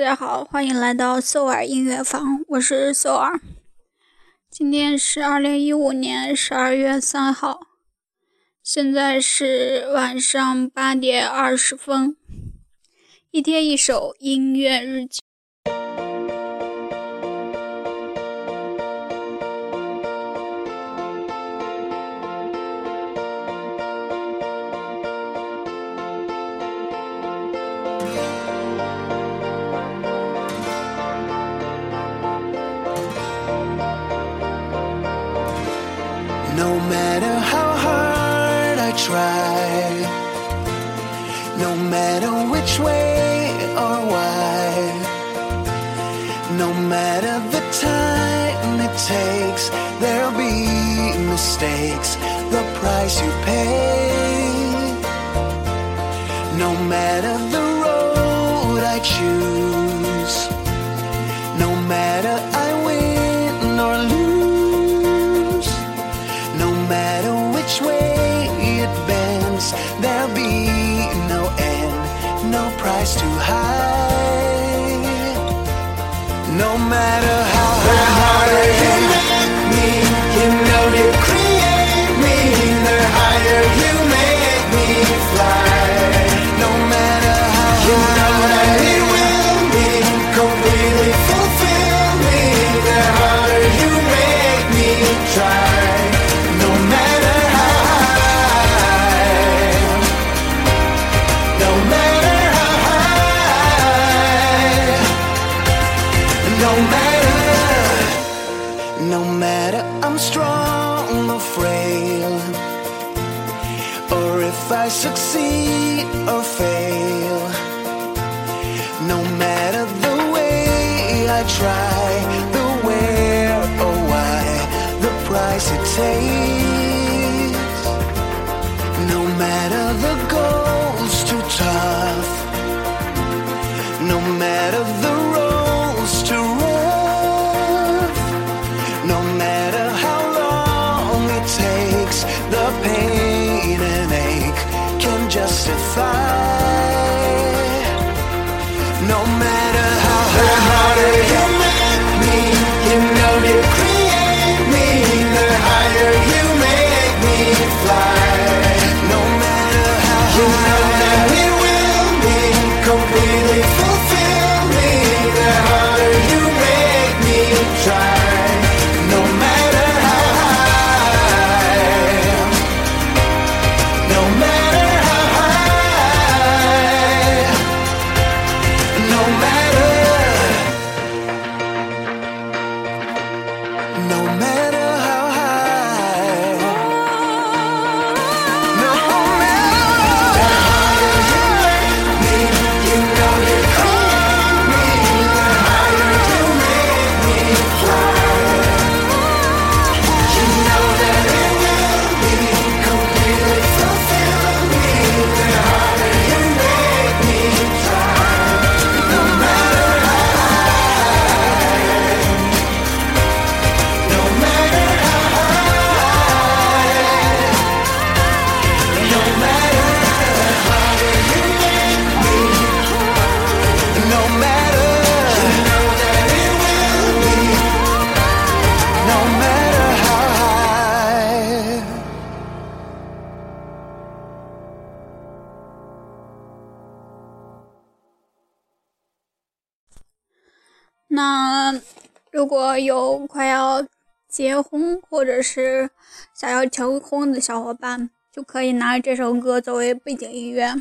大家好，欢迎来到索尔音乐房，我是索尔。今天是二零一五年十二月三号，现在是晚上八点二十分。一天一首音乐日记。No matter how hard I try, no matter which way or why, no matter the time it takes, there'll be mistakes, the price you pay. If I succeed or fail. No matter the way I try, the where or why, the price it takes. 那如果有快要结婚或者是想要求婚的小伙伴，就可以拿这首歌作为背景音乐。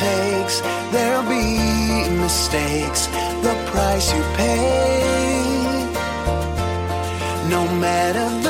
Takes, there'll be mistakes, the price you pay. No matter the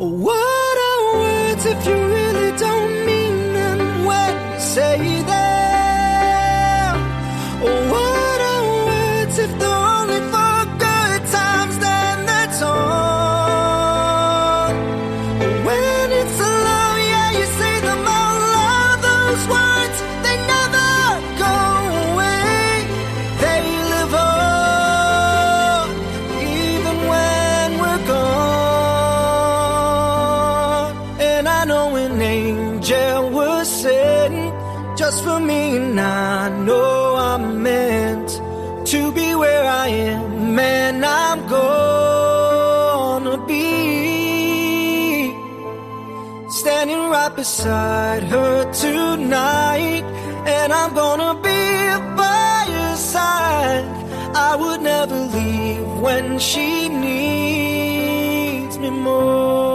What are words if you I know an angel was sent just for me, and I know I'm meant to be where I am, and I'm gonna be standing right beside her tonight, and I'm gonna be by her side. I would never leave when she needs me most.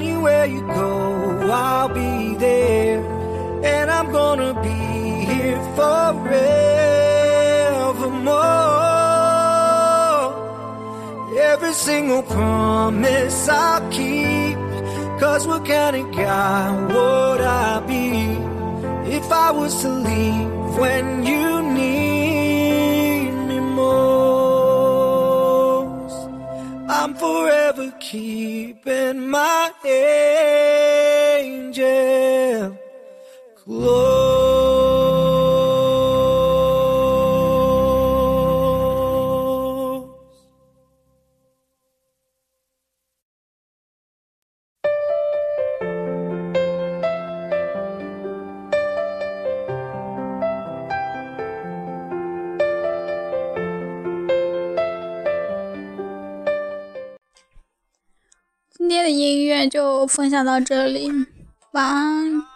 Anywhere you go, I'll be there. And I'm gonna be here forevermore. Every single promise I'll keep. Cause what kind of guy would I be if I was to leave when you need I'm forever keeping my angel close. 音乐就分享到这里，晚安。